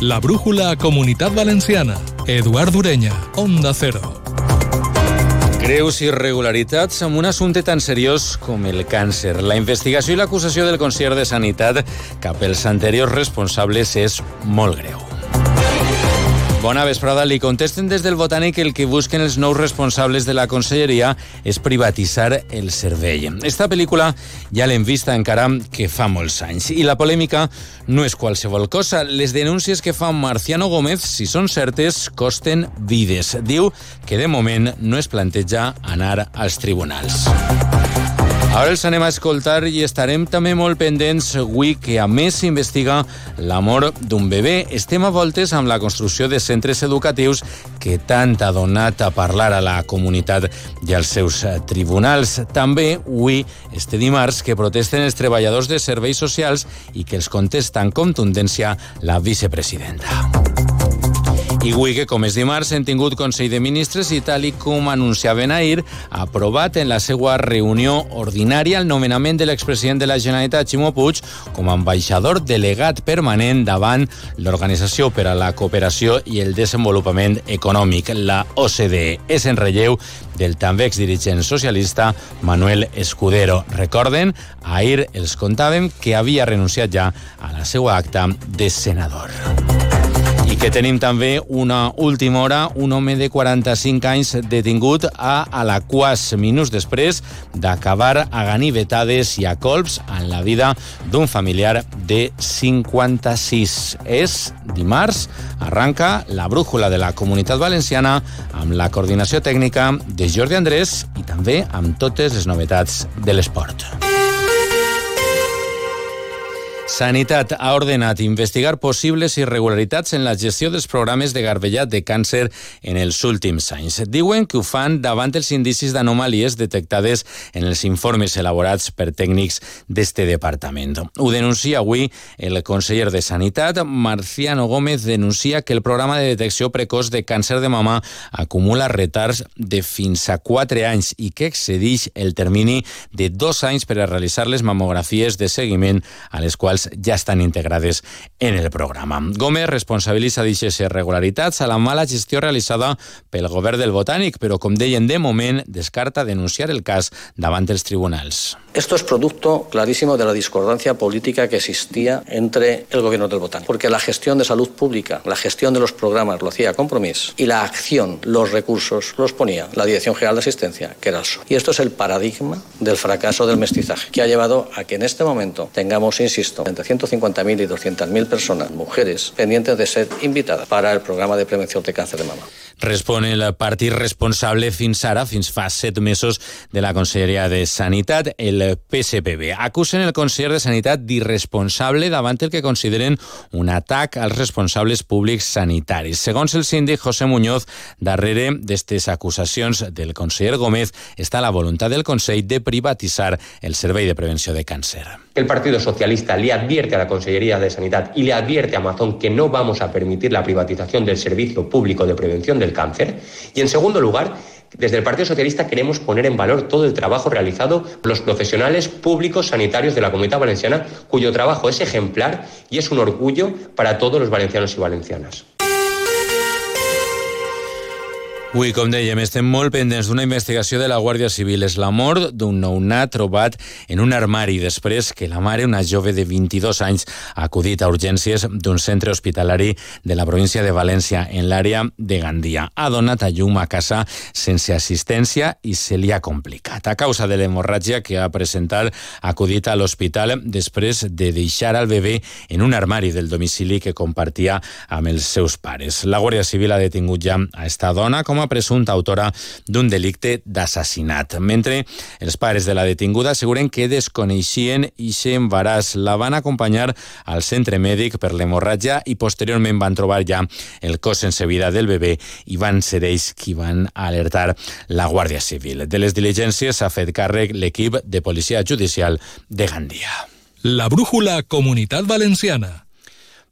La brújula Comunitat Valenciana. Eduard Ureña, Onda Cero. Greus irregularitats amb un assumpte tan seriós com el càncer. La investigació i l'acusació del conseller de Sanitat cap als responsables és molt greu. Bona vesprada. Li contesten des del Botànic el que busquen els nous responsables de la conselleria és privatitzar el servei. Esta pel·lícula ja l'hem vista encara que fa molts anys. I la polèmica no és qualsevol cosa. Les denúncies que fa Marciano Gómez, si són certes, costen vides. Diu que de moment no es planteja anar als tribunals. Ara els anem a escoltar i estarem també molt pendents avui que a més s'investiga la mort d'un bebè. Estem a voltes amb la construcció de centres educatius que tant ha donat a parlar a la comunitat i als seus tribunals. També avui, este dimarts, que protesten els treballadors de serveis socials i que els contesta en contundència la vicepresidenta. I avui, que com és dimarts, hem tingut Consell de Ministres i tal i com anunciaven ahir, ha aprovat en la seva reunió ordinària el nomenament de l'expresident de la Generalitat, Ximo Puig, com a ambaixador delegat permanent davant l'Organització per a la Cooperació i el Desenvolupament Econòmic, la OCDE. És en relleu del també exdirigent socialista Manuel Escudero. Recorden, ahir els contàvem que havia renunciat ja a la seva acta de senador. Que tenim també una última hora, un home de 45 anys detingut a Alaquàs, minuts després d'acabar a ganivetades i a colps en la vida d'un familiar de 56. És dimarts, arranca la brújula de la Comunitat Valenciana amb la coordinació tècnica de Jordi Andrés i també amb totes les novetats de l'esport. Sanitat ha ordenat investigar possibles irregularitats en la gestió dels programes de garbellat de càncer en els últims anys. Diuen que ho fan davant els indicis d'anomalies detectades en els informes elaborats per tècnics d'este departament. Ho denuncia avui el conseller de Sanitat, Marciano Gómez, denuncia que el programa de detecció precoç de càncer de mama acumula retards de fins a 4 anys i que excedeix el termini de dos anys per a realitzar les mamografies de seguiment a les quals ja estan integrades en el programa. Gómez responsabilitza d'aquestes irregularitats a la mala gestió realitzada pel govern del Botànic, però, com deien, de moment descarta denunciar el cas davant dels tribunals. Esto es producto clarísimo de la discordancia política que existía entre el gobierno del Botán, porque la gestión de salud pública, la gestión de los programas lo hacía Compromís y la acción, los recursos los ponía la Dirección General de Asistencia, que era el PSOE. Y esto es el paradigma del fracaso del mestizaje, que ha llevado a que en este momento tengamos, insisto, entre 150.000 y 200.000 personas, mujeres, pendientes de ser invitadas para el programa de prevención de cáncer de mama. Respon el partit responsable fins ara, fins fa set mesos, de la Conselleria de Sanitat, el PSPB. Acusen el conseller de Sanitat d'irresponsable davant el que consideren un atac als responsables públics sanitaris. Segons el síndic José Muñoz, darrere d'aquestes acusacions del conseller Gómez està la voluntat del Consell de privatitzar el Servei de Prevenció de Càncer. El Partido Socialista le advierte a la Consellería de Sanidad y le advierte a Amazon que no vamos a permitir la privatización del servicio público de prevención del cáncer. Y en segundo lugar, desde el Partido Socialista queremos poner en valor todo el trabajo realizado por los profesionales públicos sanitarios de la Comunidad Valenciana, cuyo trabajo es ejemplar y es un orgullo para todos los valencianos y valencianas. Avui, com dèiem, estem molt pendents d'una investigació de la Guàrdia Civil. És la mort d'un nounat trobat en un armari després que la mare, una jove de 22 anys, ha acudit a urgències d'un centre hospitalari de la província de València, en l'àrea de Gandia. Ha donat a llum a casa sense assistència i se li ha complicat. A causa de l'hemorràgia que ha presentat, ha acudit a l'hospital després de deixar el bebè en un armari del domicili que compartia amb els seus pares. La Guàrdia Civil ha detingut ja a esta dona com a presumpta autora d'un delicte d'assassinat. Mentre els pares de la detinguda asseguren que desconeixien i embaràs. La van acompanyar al centre mèdic per l'hemorràgia i posteriorment van trobar ja el cos sense vida del bebè i van ser ells qui van alertar la Guàrdia Civil. De les diligències s'ha fet càrrec l'equip de policia judicial de Gandia. La brújula Comunitat Valenciana.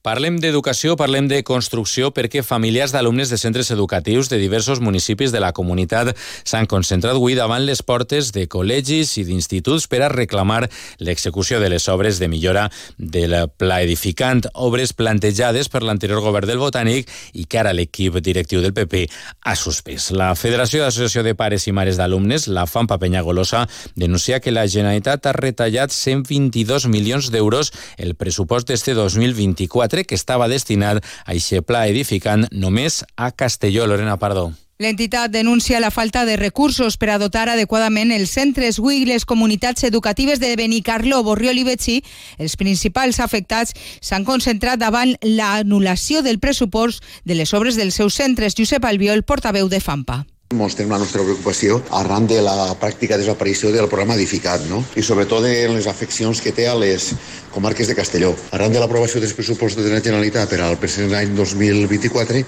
Parlem d'educació, parlem de construcció, perquè familiars d'alumnes de centres educatius de diversos municipis de la comunitat s'han concentrat avui davant les portes de col·legis i d'instituts per a reclamar l'execució de les obres de millora del pla edificant, obres plantejades per l'anterior govern del Botànic i que ara l'equip directiu del PP ha suspès. La Federació d'Associació de Pares i Mares d'Alumnes, la FAMPA Penyagolosa, denuncia que la Generalitat ha retallat 122 milions d'euros el pressupost d'este 2024 que estava destinat a aquest pla edificant només a Castelló. Lorena Pardo. L'entitat denuncia la falta de recursos per a dotar adequadament els centres i les comunitats educatives de Benicarló, Borriol i Betxí. Els principals afectats s'han concentrat davant l'anul·lació del pressupost de les obres dels seus centres. Josep Albiol, portaveu de FAMPA. Mostrem la nostra preocupació arran de la pràctica desaparició del programa edificat no? i sobretot de les afeccions que té a les comarques de Castelló. Arran de l'aprovació dels pressupostos de la Generalitat per al present any 2024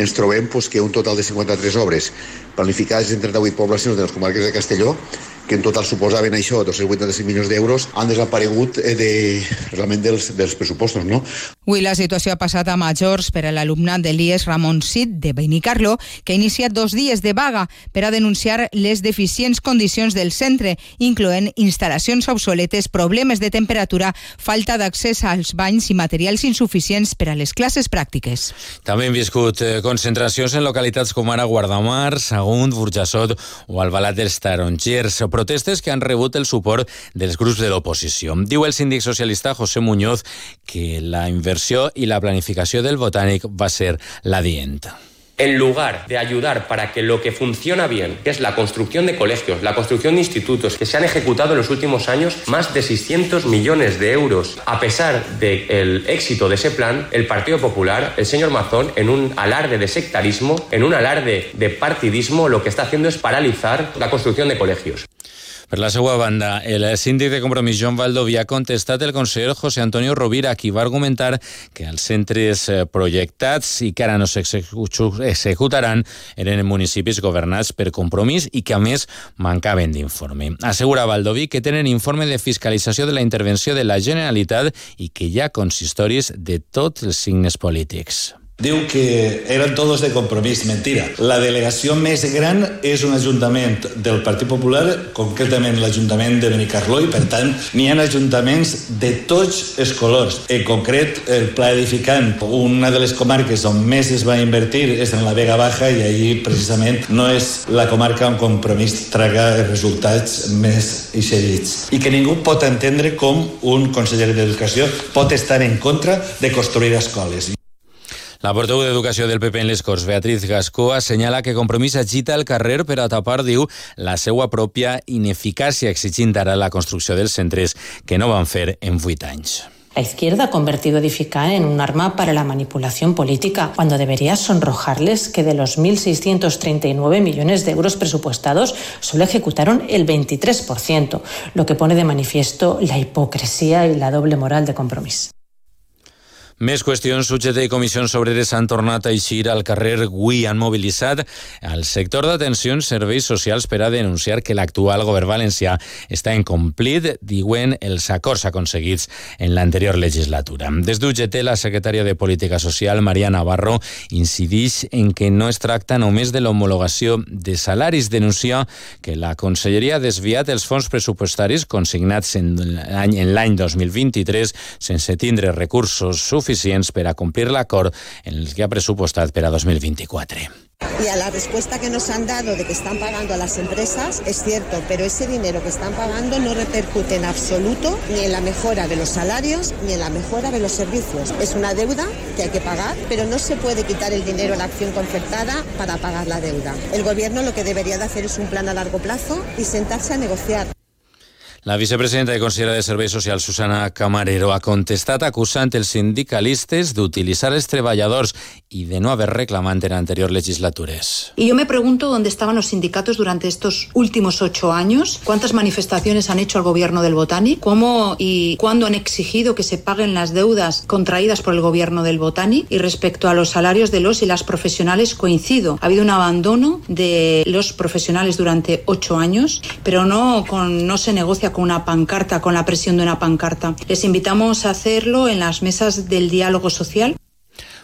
ens trobem pues, que un total de 53 obres planificades en 38 poblacions de les comarques de Castelló que en total suposaven això, 285 milions d'euros, han desaparegut eh, de, realment dels, dels pressupostos. No? Avui la situació ha passat a majors per a l'alumnat de l'IES Ramon Cid de Benicarlo, que ha iniciat dos dies de vaga per a denunciar les deficients condicions del centre, incloent instal·lacions obsoletes, problemes de temperatura, falta d'accés als banys i materials insuficients per a les classes pràctiques. També hem viscut eh, concentracions en localitats com ara Guardamar, Sagunt, Burjassot o Albalat dels Tarongers protestes que han rebut el suport dels grups de l'oposició. Diu el síndic socialista José Muñoz que la inversió i la planificació del Botànic va ser la dient en lugar de ayudar para que lo que funciona bien, que es la construcción de colegios, la construcción de institutos, que se han ejecutado en los últimos años más de 600 millones de euros. A pesar del éxito de ese plan, el Partido Popular, el señor Mazón, en un alarde de sectarismo, en un alarde de partidismo, lo que está haciendo es paralizar la construcción de colegios. Per la seva banda, el síndic de Compromís Joan Valdoví ha contestat el conseller José Antonio Rovira, qui va argumentar que els centres eh, projectats i que ara no s'executaran eren municipis governats per Compromís i que, a més, mancaven d'informe. Assegura Valdoví que tenen informe de fiscalització de la intervenció de la Generalitat i que hi ha consistoris de tots els signes polítics. Diu que eren tots de compromís. Mentira. La delegació més gran és un ajuntament del Partit Popular, concretament l'Ajuntament de Benicarló, i per tant n'hi ha ajuntaments de tots els colors. En concret, el Pla Edificant, una de les comarques on més es va invertir és en la Vega Baja i ahir precisament no és la comarca on compromís traga resultats més eixerits. I que ningú pot entendre com un conseller d'Educació pot estar en contra de construir escoles. La portaveu d'Educació del PP en les Corts, Beatriz Gascó, assenyala que Compromís agita el carrer per a tapar, diu, la seva pròpia ineficàcia exigint ara la construcció dels centres que no van fer en vuit anys. La izquierda ha convertido Edificar en un arma para la manipulación política, cuando debería sonrojarles que de los 1.639 millones de euros presupuestados solo ejecutaron el 23%, lo que pone de manifiesto la hipocresía y la doble moral de compromiso. Més qüestions. UGT i comissions obreres han tornat a eixir al carrer avui. Han mobilitzat al sector d'atencions serveis socials per a denunciar que l'actual govern valencià està incomplit, diuen els acords aconseguits en l'anterior legislatura. Des d'UGT, la secretària de Política Social, Maria Navarro, incideix en que no es tracta només de l'homologació de salaris. Denuncia que la Conselleria ha desviat els fons pressupostaris consignats en l'any 2023 sense tindre recursos suficients suficients per a complir l'acord en el que ha presupostat per a 2024. Y a la respuesta que nos han dado de que están pagando a las empresas es cierto, pero ese dinero que están pagando no repercute en absoluto ni en la mejora de los salarios ni en la mejora de los servicios. Es una deuda que hay que pagar, pero no se puede quitar el dinero a la acción concertada para pagar la deuda. El gobierno lo que debería de hacer es un plan a largo plazo y sentarse a negociar. La vicepresidenta i consellera de Serveis Socials, Susana Camarero, ha contestat acusant els sindicalistes d'utilitzar els treballadors y de no haber reclamado en anteriores legislatures. Y yo me pregunto dónde estaban los sindicatos durante estos últimos ocho años, cuántas manifestaciones han hecho al gobierno del Botani, cómo y cuándo han exigido que se paguen las deudas contraídas por el gobierno del Botani y respecto a los salarios de los y las profesionales coincido. Ha habido un abandono de los profesionales durante ocho años, pero no, con, no se negocia con una pancarta, con la presión de una pancarta. Les invitamos a hacerlo en las mesas del diálogo social.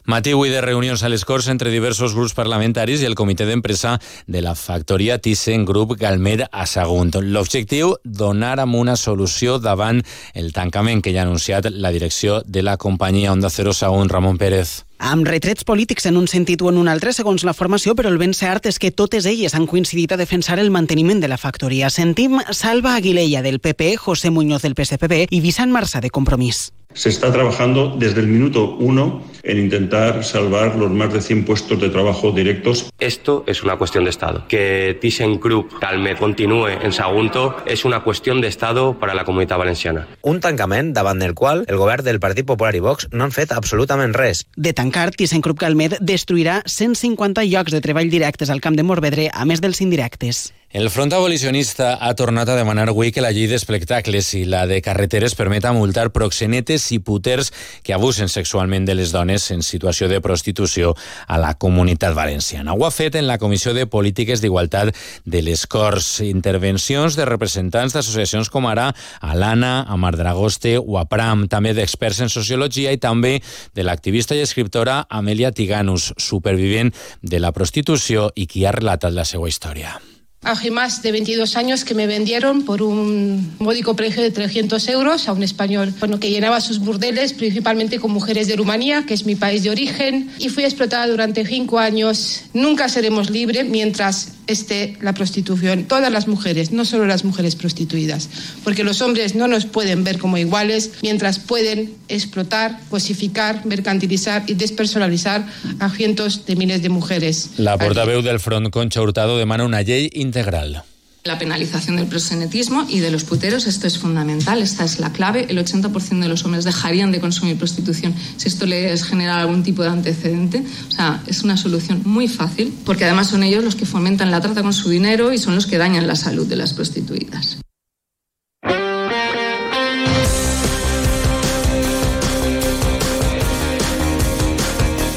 Matí avui de reunions a les Corts entre diversos grups parlamentaris i el comitè d'empresa de la factoria Thyssen Group Galmer a Sagunt. L'objectiu, donar amb una solució davant el tancament que ja ha anunciat la direcció de la companyia Onda Cero Sagunt, Ramon Pérez amb retrets polítics en un sentit o en un altre segons la formació, però el ben cert és que totes elles han coincidit a defensar el manteniment de la factoria. Sentim Salva Aguilella del PP, José Muñoz del PSPB i Vicent Marçà de Compromís. Se está trabajando desde el minuto uno en intentar salvar los más de 100 puestos de trabajo directos. Esto es una cuestión de Estado. Que ThyssenKrupp Calmet continúe en Sagunto es una cuestión de Estado para la comunitat valenciana. Un tancament davant del qual el govern del Partit Popular i Vox no han fet absolutament res. De tancar, ThyssenKrupp Calmet destruirà 150 llocs de treball directes al camp de Morvedre, a més dels indirectes. El Front Abolicionista ha tornat a demanar avui que la llei d'espectacles i la de carreteres permeta multar proxenetes i puters que abusen sexualment de les dones en situació de prostitució a la comunitat valenciana. Ho ha fet en la Comissió de Polítiques d'Igualtat de les Corts. Intervencions de representants d'associacions com ara Alana, Dragoste o Apram, també d'experts en sociologia i també de l'activista i escriptora Amelia Tiganus, supervivent de la prostitució i qui ha relatat la seva història. Hace más de 22 años que me vendieron por un módico precio de 300 euros a un español, bueno, que llenaba sus burdeles principalmente con mujeres de Rumanía, que es mi país de origen, y fui explotada durante cinco años. Nunca seremos libres mientras esté la prostitución. Todas las mujeres, no solo las mujeres prostituidas, porque los hombres no nos pueden ver como iguales mientras pueden explotar, cosificar, mercantilizar y despersonalizar a cientos de miles de mujeres. La portaveu del Front, Concha Hurtado, demana una llei integral. La penalización del proxenetismo y de los puteros, esto es fundamental, esta es la clave. El 80% de los hombres dejarían de consumir prostitución si esto les genera algún tipo de antecedente. O sea, es una solución muy fácil, porque además son ellos los que fomentan la trata con su dinero y son los que dañan la salud de las prostituidas.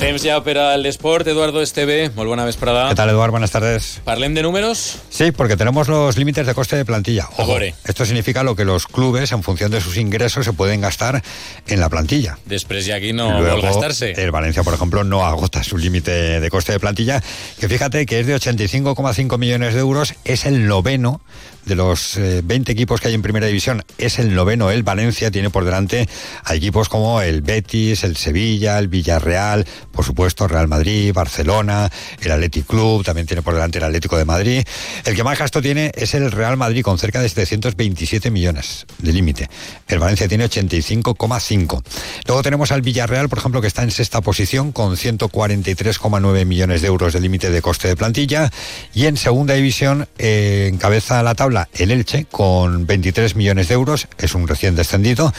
Temps ja per a l'esport. Eduardo Esteve, molt bona vesprada. ¿Qué tal, Eduardo? Buenas tardes. ¿Parlem de números? Sí, porque tenemos los límites de coste de plantilla. Ojo, esto significa lo que los clubes, en función de sus ingresos, se pueden gastar en la plantilla. Després ja aquí no Luego, gastar-se. El Valencia, por ejemplo, no agota su límite de coste de plantilla, que fíjate que es de 85,5 millones de euros, es el noveno de los eh, 20 equipos que hay en primera división, es el noveno. El Valencia tiene por delante a equipos como el Betis, el Sevilla, el Villarreal, por supuesto Real Madrid, Barcelona, el Athletic Club, también tiene por delante el Atlético de Madrid. El que más gasto tiene es el Real Madrid con cerca de 727 millones de límite. El Valencia tiene 85,5. Luego tenemos al Villarreal, por ejemplo, que está en sexta posición con 143,9 millones de euros de límite de coste de plantilla y en segunda división eh, encabeza la tabla el Elche con 23 millones de euros, es un recién descendido,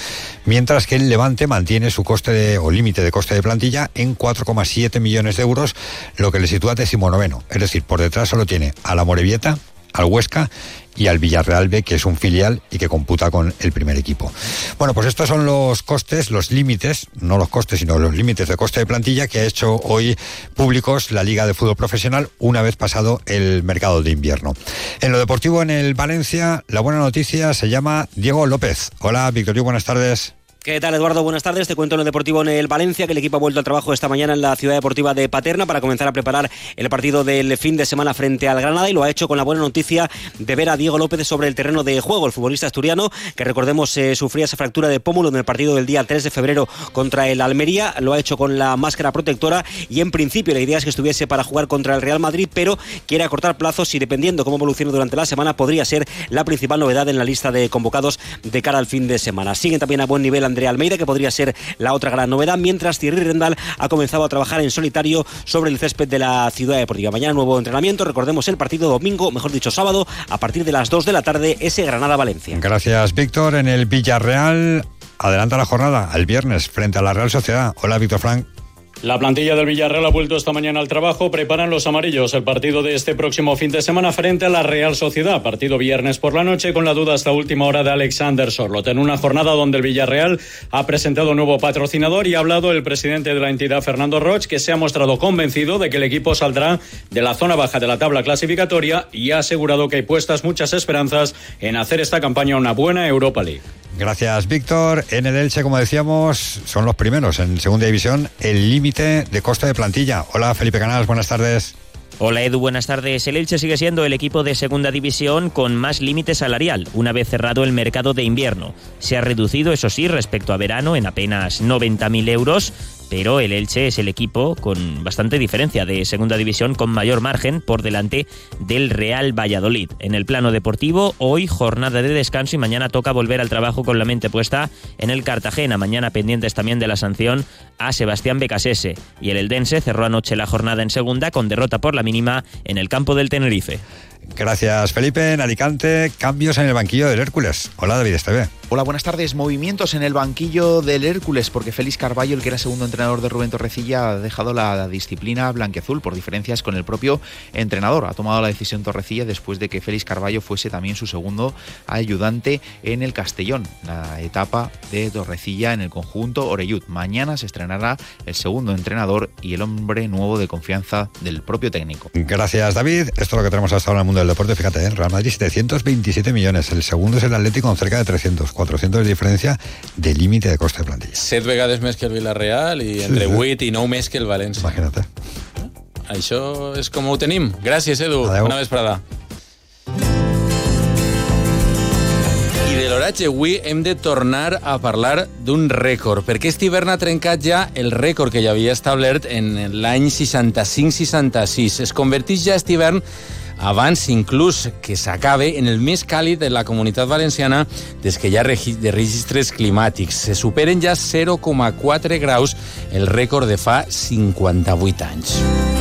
mientras que el Levante mantiene su coste de, o límite de coste de plantilla en 4,7 millones de euros, lo que le sitúa decimonoveno. Es decir, por detrás solo tiene a la Morevieta, al Huesca y al Villarreal B, que es un filial y que computa con el primer equipo. Bueno, pues estos son los costes, los límites, no los costes, sino los límites de coste de plantilla que ha hecho hoy públicos la Liga de Fútbol Profesional una vez pasado el mercado de invierno. En lo deportivo, en el Valencia, la buena noticia se llama Diego López. Hola, Victorio, buenas tardes. ¿Qué tal, Eduardo? Buenas tardes. Te cuento en lo deportivo en el Valencia, que el equipo ha vuelto al trabajo esta mañana en la ciudad deportiva de Paterna para comenzar a preparar el partido del fin de semana frente al Granada y lo ha hecho con la buena noticia de ver a Diego López sobre el terreno de juego. El futbolista asturiano, que recordemos eh, sufría esa fractura de pómulo en el partido del día 3 de febrero contra el Almería, lo ha hecho con la máscara protectora y en principio la idea es que estuviese para jugar contra el Real Madrid, pero quiere acortar plazos y dependiendo cómo evolucione durante la semana podría ser la principal novedad en la lista de convocados de cara al fin de semana. Siguen también a buen nivel Andrea Almeida, que podría ser la otra gran novedad, mientras Thierry Rendal ha comenzado a trabajar en solitario sobre el césped de la ciudad deportiva. Mañana nuevo entrenamiento, recordemos el partido domingo, mejor dicho sábado, a partir de las 2 de la tarde, ese Granada-Valencia. Gracias, Víctor. En el Villarreal, adelanta la jornada, el viernes, frente a la Real Sociedad. Hola, Víctor Frank. La plantilla del Villarreal ha vuelto esta mañana al trabajo. Preparan los amarillos el partido de este próximo fin de semana frente a la Real Sociedad. Partido viernes por la noche con la duda hasta última hora de Alexander Sorlot. En una jornada donde el Villarreal ha presentado nuevo patrocinador y ha hablado el presidente de la entidad, Fernando Roch, que se ha mostrado convencido de que el equipo saldrá de la zona baja de la tabla clasificatoria y ha asegurado que hay puestas muchas esperanzas en hacer esta campaña una buena Europa League. Gracias, Víctor. En el Elche, como decíamos, son los primeros en segunda división, el límite de coste de plantilla. Hola, Felipe Canals, buenas tardes. Hola Edu, buenas tardes. El Elche sigue siendo el equipo de segunda división con más límite salarial, una vez cerrado el mercado de invierno. Se ha reducido, eso sí, respecto a verano en apenas 90.000 euros, pero el Elche es el equipo con bastante diferencia de segunda división con mayor margen por delante del Real Valladolid. En el plano deportivo, hoy jornada de descanso y mañana toca volver al trabajo con la mente puesta en el Cartagena. Mañana pendientes también de la sanción a Sebastián Becasese. Y el Eldense cerró anoche la jornada en segunda con derrota por la mínima en el campo del Tenerife. Gracias, Felipe. En Alicante, cambios en el banquillo del Hércules. Hola, David Esteve. Hola, buenas tardes. Movimientos en el banquillo del Hércules, porque Félix Carballo, el que era segundo entrenador de Rubén Torrecilla, ha dejado la disciplina blanqueazul por diferencias con el propio entrenador. Ha tomado la decisión Torrecilla después de que Félix Carballo fuese también su segundo ayudante en el Castellón, la etapa de Torrecilla en el conjunto Oreyud. Mañana se estrenará el segundo entrenador y el hombre nuevo de confianza del propio técnico. Gracias, David. Esto es lo que tenemos hasta ahora en el mundo del deporte. Fíjate, ¿eh? Real Madrid 727 millones. El segundo es el Atlético con cerca de 300. 400 de diferència de límite de coste de plantilla. Set vegades més que el Villarreal i entre sí, 8 i 9 més que el València. Imagina't. Això és com ho tenim. Gràcies, Edu. Adeu. Una vesprada. I de l'oratge avui hem de tornar a parlar d'un rècord, perquè aquest hivern ha trencat ja el rècord que ja havia establert en l'any 65-66. Es converteix ja aquest hivern abans inclús que s'acabe en el més càlid de la comunitat valenciana des que hi ha de registres climàtics. Se superen ja 0,4 graus el rècord de fa 58 anys.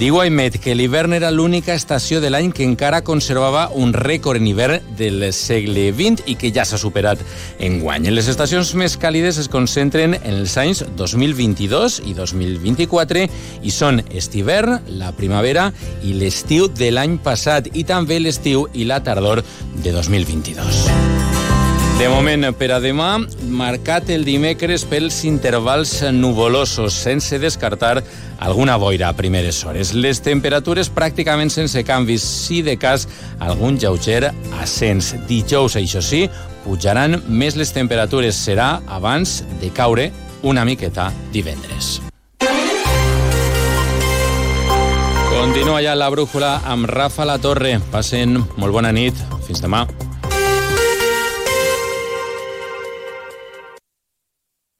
Diu Aimet que l'hivern era l'única estació de l'any que encara conservava un rècord en hivern del segle XX i que ja s'ha superat en guany. Les estacions més càlides es concentren en els anys 2022 i 2024 i són estivern, la primavera i l'estiu de l'any passat i també l'estiu i la tardor de 2022. De moment, per a demà, marcat el dimecres pels intervals nuvolosos, sense descartar alguna boira a primeres hores. Les temperatures pràcticament sense canvis, si de cas algun lleuger ascens. Dijous, això sí, pujaran més les temperatures. Serà abans de caure una miqueta divendres. Continua ja la brújula amb Rafa La Torre. Passen molt bona nit. Fins demà.